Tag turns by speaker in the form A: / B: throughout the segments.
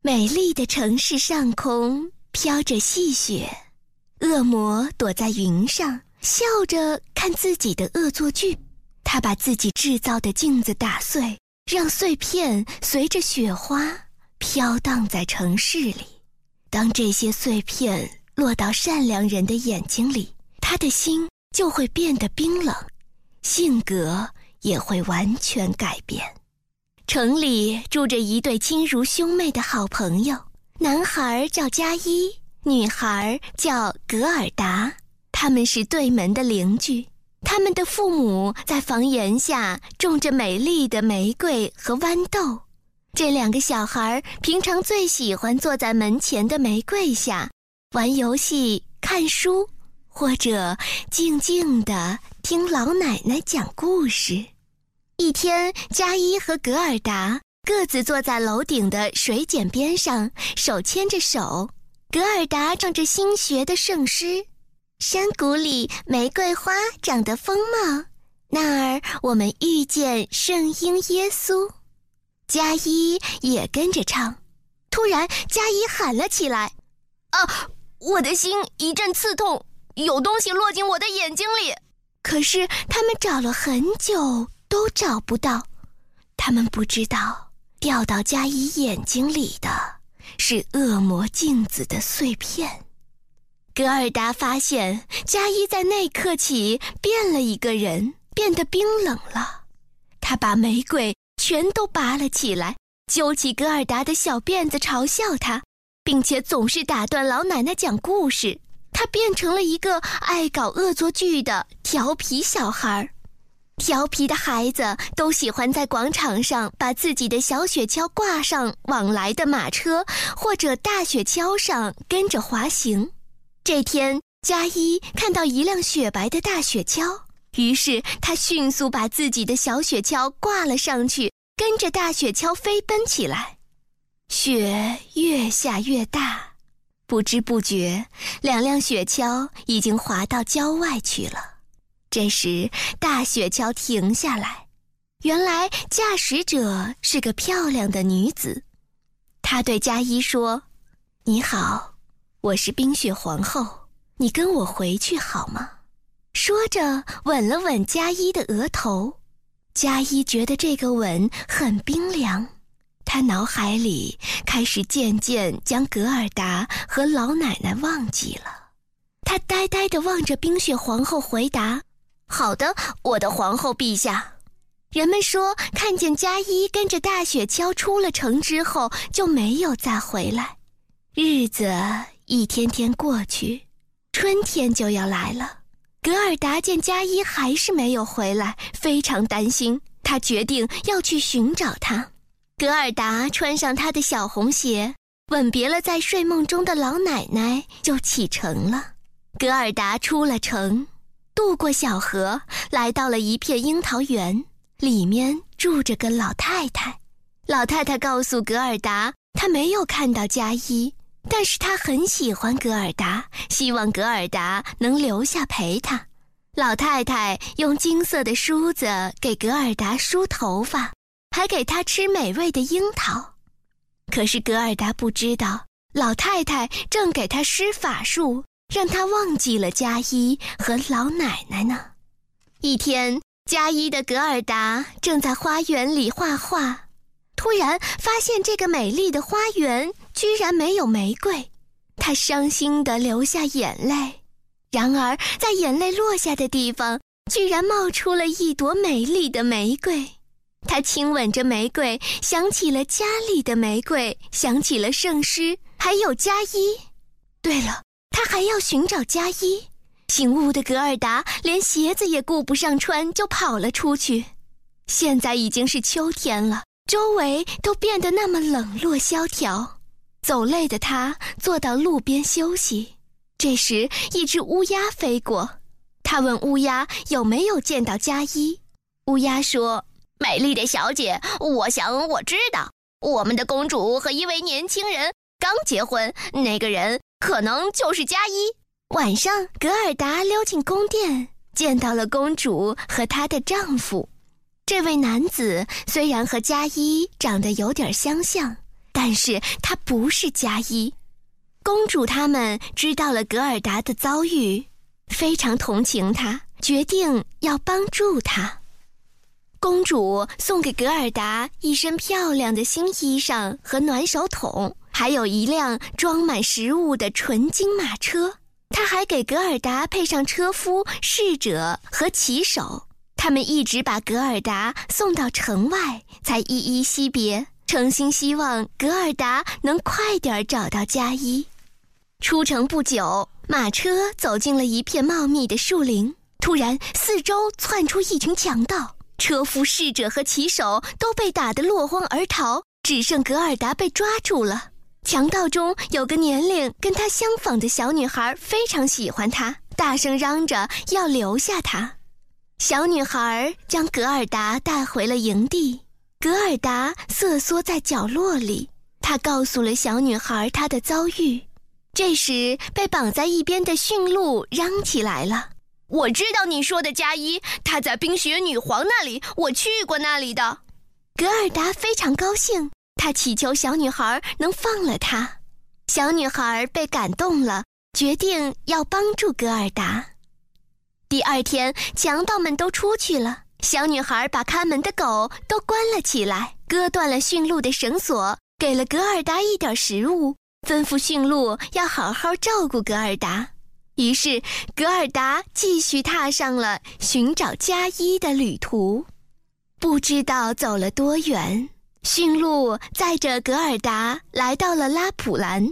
A: 美丽的城市上空飘着细雪，恶魔躲在云上，笑着看自己的恶作剧。他把自己制造的镜子打碎，让碎片随着雪花飘荡在城市里。当这些碎片落到善良人的眼睛里，他的心就会变得冰冷，性格也会完全改变。城里住着一对亲如兄妹的好朋友，男孩叫加伊，女孩叫格尔达。他们是对门的邻居，他们的父母在房檐下种着美丽的玫瑰和豌豆。这两个小孩平常最喜欢坐在门前的玫瑰下，玩游戏、看书，或者静静地听老奶奶讲故事。一天，加伊和格尔达各自坐在楼顶的水井边上，手牵着手。格尔达唱着新学的圣诗：“山谷里玫瑰花长得丰茂，那儿我们遇见圣婴耶稣。”加伊也跟着唱。突然，加伊喊了起来：“啊，我的心一阵刺痛，有东西落进我的眼睛里。”可是他们找了很久。都找不到，他们不知道掉到加伊眼睛里的是恶魔镜子的碎片。格尔达发现加伊在那刻起变了一个人，变得冰冷了。他把玫瑰全都拔了起来，揪起格尔达的小辫子嘲笑他，并且总是打断老奶奶讲故事。他变成了一个爱搞恶作剧的调皮小孩儿。调皮的孩子都喜欢在广场上把自己的小雪橇挂上往来的马车，或者大雪橇上跟着滑行。这天，加伊看到一辆雪白的大雪橇，于是他迅速把自己的小雪橇挂了上去，跟着大雪橇飞奔起来。雪越下越大，不知不觉，两辆雪橇已经滑到郊外去了。这时，大雪橇停下来。原来驾驶者是个漂亮的女子。她对加伊说：“你好，我是冰雪皇后，你跟我回去好吗？”说着，吻了吻加伊的额头。加伊觉得这个吻很冰凉，他脑海里开始渐渐将格尔达和老奶奶忘记了。他呆呆地望着冰雪皇后，回答。好的，我的皇后陛下。人们说，看见加一跟着大雪橇出了城之后，就没有再回来。日子一天天过去，春天就要来了。格尔达见加一还是没有回来，非常担心。他决定要去寻找他。格尔达穿上他的小红鞋，吻别了在睡梦中的老奶奶，就启程了。格尔达出了城。渡过小河，来到了一片樱桃园，里面住着个老太太。老太太告诉格尔达，她没有看到加伊，但是她很喜欢格尔达，希望格尔达能留下陪她。老太太用金色的梳子给格尔达梳头发，还给她吃美味的樱桃。可是格尔达不知道，老太太正给她施法术。让他忘记了加一和老奶奶呢。一天，加一的格尔达正在花园里画画，突然发现这个美丽的花园居然没有玫瑰，他伤心地流下眼泪。然而，在眼泪落下的地方，居然冒出了一朵美丽的玫瑰。他亲吻着玫瑰，想起了家里的玫瑰，想起了圣诗，还有加一。对了。他还要寻找加一。醒悟的格尔达连鞋子也顾不上穿，就跑了出去。现在已经是秋天了，周围都变得那么冷落萧条。走累的他坐到路边休息。这时，一只乌鸦飞过，他问乌鸦有没有见到加一。乌鸦说：“美丽的小姐，我想我知道，我们的公主和一位年轻人刚结婚，那个人。”可能就是加一。晚上，格尔达溜进宫殿，见到了公主和她的丈夫。这位男子虽然和加一长得有点相像，但是他不是佳一。公主他们知道了格尔达的遭遇，非常同情她，决定要帮助她。公主送给格尔达一身漂亮的新衣裳和暖手桶，还有一辆装满食物的纯金马车。他还给格尔达配上车夫、侍者和骑手。他们一直把格尔达送到城外，才依依惜别，诚心希望格尔达能快点找到佳伊。出城不久，马车走进了一片茂密的树林。突然，四周窜出一群强盗，车夫、侍者和骑手都被打得落荒而逃，只剩格尔达被抓住了。强盗中有个年龄跟他相仿的小女孩，非常喜欢他，大声嚷着要留下她。小女孩将格尔达带回了营地，格尔达瑟缩在角落里。她告诉了小女孩她的遭遇。这时，被绑在一边的驯鹿嚷起来了：“
B: 我知道你说的加伊，她在冰雪女皇那里，我去过那里的。”
A: 格尔达非常高兴，他祈求小女孩能放了他。小女孩被感动了，决定要帮助格尔达。第二天，强盗们都出去了。小女孩把看门的狗都关了起来，割断了驯鹿的绳索，给了格尔达一点食物，吩咐驯鹿要好好照顾格尔达。于是，格尔达继续踏上了寻找佳伊的旅途。不知道走了多远，驯鹿载着格尔达来到了拉普兰。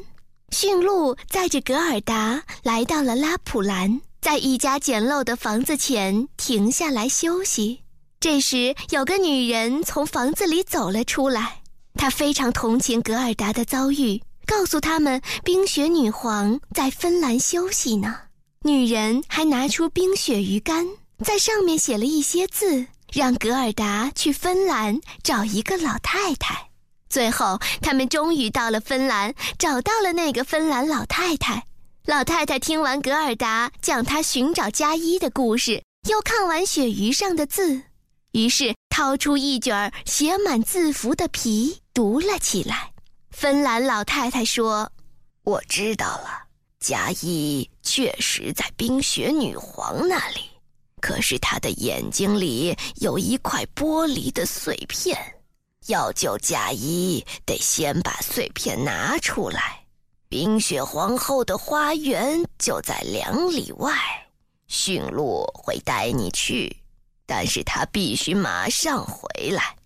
A: 驯鹿载着格尔达来到了拉普兰。在一家简陋的房子前停下来休息。这时，有个女人从房子里走了出来。她非常同情格尔达的遭遇，告诉他们冰雪女皇在芬兰休息呢。女人还拿出冰雪鱼竿，在上面写了一些字，让格尔达去芬兰找一个老太太。最后，他们终于到了芬兰，找到了那个芬兰老太太。老太太听完格尔达讲她寻找加一的故事，又看完鳕鱼上的字，于是掏出一卷写满字符的皮读了起来。芬兰老太太说：“
C: 我知道了，加一确实在冰雪女皇那里，可是他的眼睛里有一块玻璃的碎片，要救嫁衣，得先把碎片拿出来。”冰雪皇后的花园就在两里外，驯鹿会带你去，但是他必须马上回来。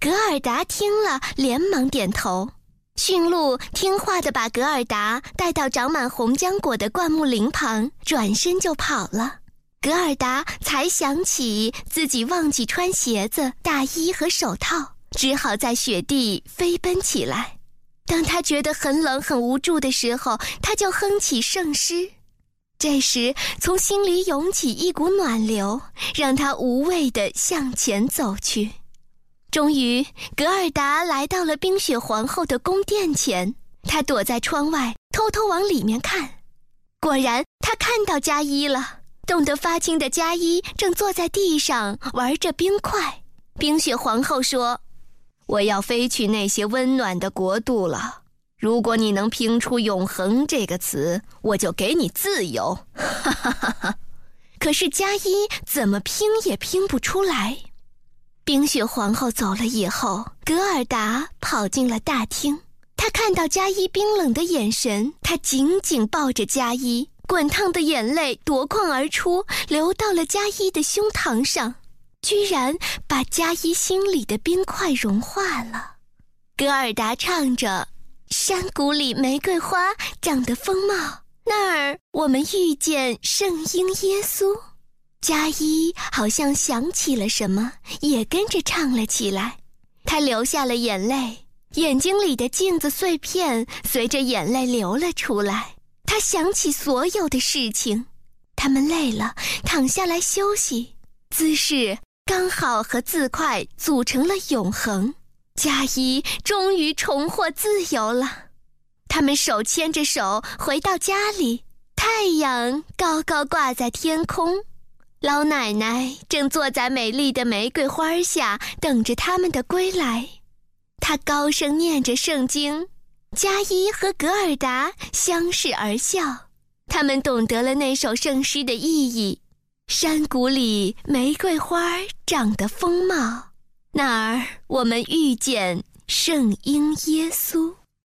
A: 格尔达听了，连忙点头。驯鹿听话的把格尔达带到长满红浆果的灌木林旁，转身就跑了。格尔达才想起自己忘记穿鞋子、大衣和手套，只好在雪地飞奔起来。当他觉得很冷、很无助的时候，他就哼起圣诗。这时，从心里涌起一股暖流，让他无畏地向前走去。终于，格尔达来到了冰雪皇后的宫殿前。他躲在窗外，偷偷往里面看。果然，他看到加伊了。冻得发青的加伊正坐在地上玩着冰块。冰雪皇后说。
B: 我要飞去那些温暖的国度了。如果你能拼出“永恒”这个词，我就给你自由。哈哈哈哈！
A: 可是加伊怎么拼也拼不出来。冰雪皇后走了以后，格尔达跑进了大厅。他看到加伊冰冷的眼神，他紧紧抱着加伊，滚烫的眼泪夺眶而出，流到了加一的胸膛上。居然把加一心里的冰块融化了。格尔达唱着：“山谷里玫瑰花长得丰茂，那儿我们遇见圣婴耶稣。”加一好像想起了什么，也跟着唱了起来。他流下了眼泪，眼睛里的镜子碎片随着眼泪流了出来。他想起所有的事情，他们累了，躺下来休息，姿势。刚好和字块组成了永恒，加一终于重获自由了。他们手牵着手回到家里，太阳高高挂在天空，老奶奶正坐在美丽的玫瑰花下等着他们的归来。她高声念着圣经：“加一和格尔达相视而笑，他们懂得了那首圣诗的意义：山谷里玫瑰花长得丰茂，那儿我们遇见圣婴耶稣。